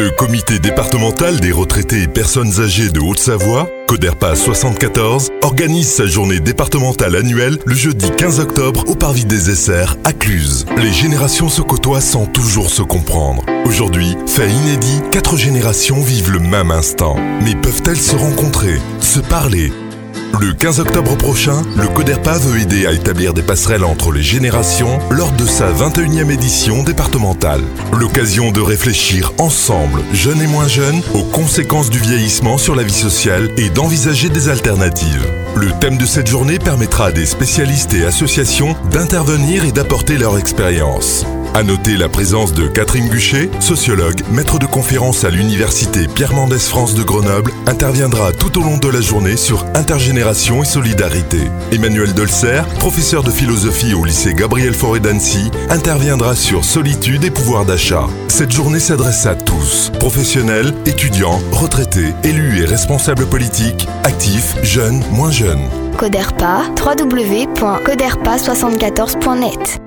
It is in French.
Le comité départemental des retraités et personnes âgées de Haute-Savoie, Coderpa 74, organise sa journée départementale annuelle le jeudi 15 octobre au Parvis des Essers à Cluse. Les générations se côtoient sans toujours se comprendre. Aujourd'hui, fait inédit, quatre générations vivent le même instant. Mais peuvent-elles se rencontrer, se parler le 15 octobre prochain, le CODERPA veut aider à établir des passerelles entre les générations lors de sa 21e édition départementale. L'occasion de réfléchir ensemble, jeunes et moins jeunes, aux conséquences du vieillissement sur la vie sociale et d'envisager des alternatives. Le thème de cette journée permettra à des spécialistes et associations d'intervenir et d'apporter leur expérience. À noter la présence de Catherine Guchet, sociologue, maître de conférence à l'université Pierre Mendès France de Grenoble, interviendra tout au long de la journée sur intergénération et solidarité. Emmanuel Dolcer, professeur de philosophie au lycée Gabriel Fauré d'Annecy, interviendra sur solitude et pouvoir d'achat. Cette journée s'adresse à tous, professionnels, étudiants, retraités, élus et responsables politiques, actifs, jeunes, moins jeunes. Coderpa, www.coderpa74.net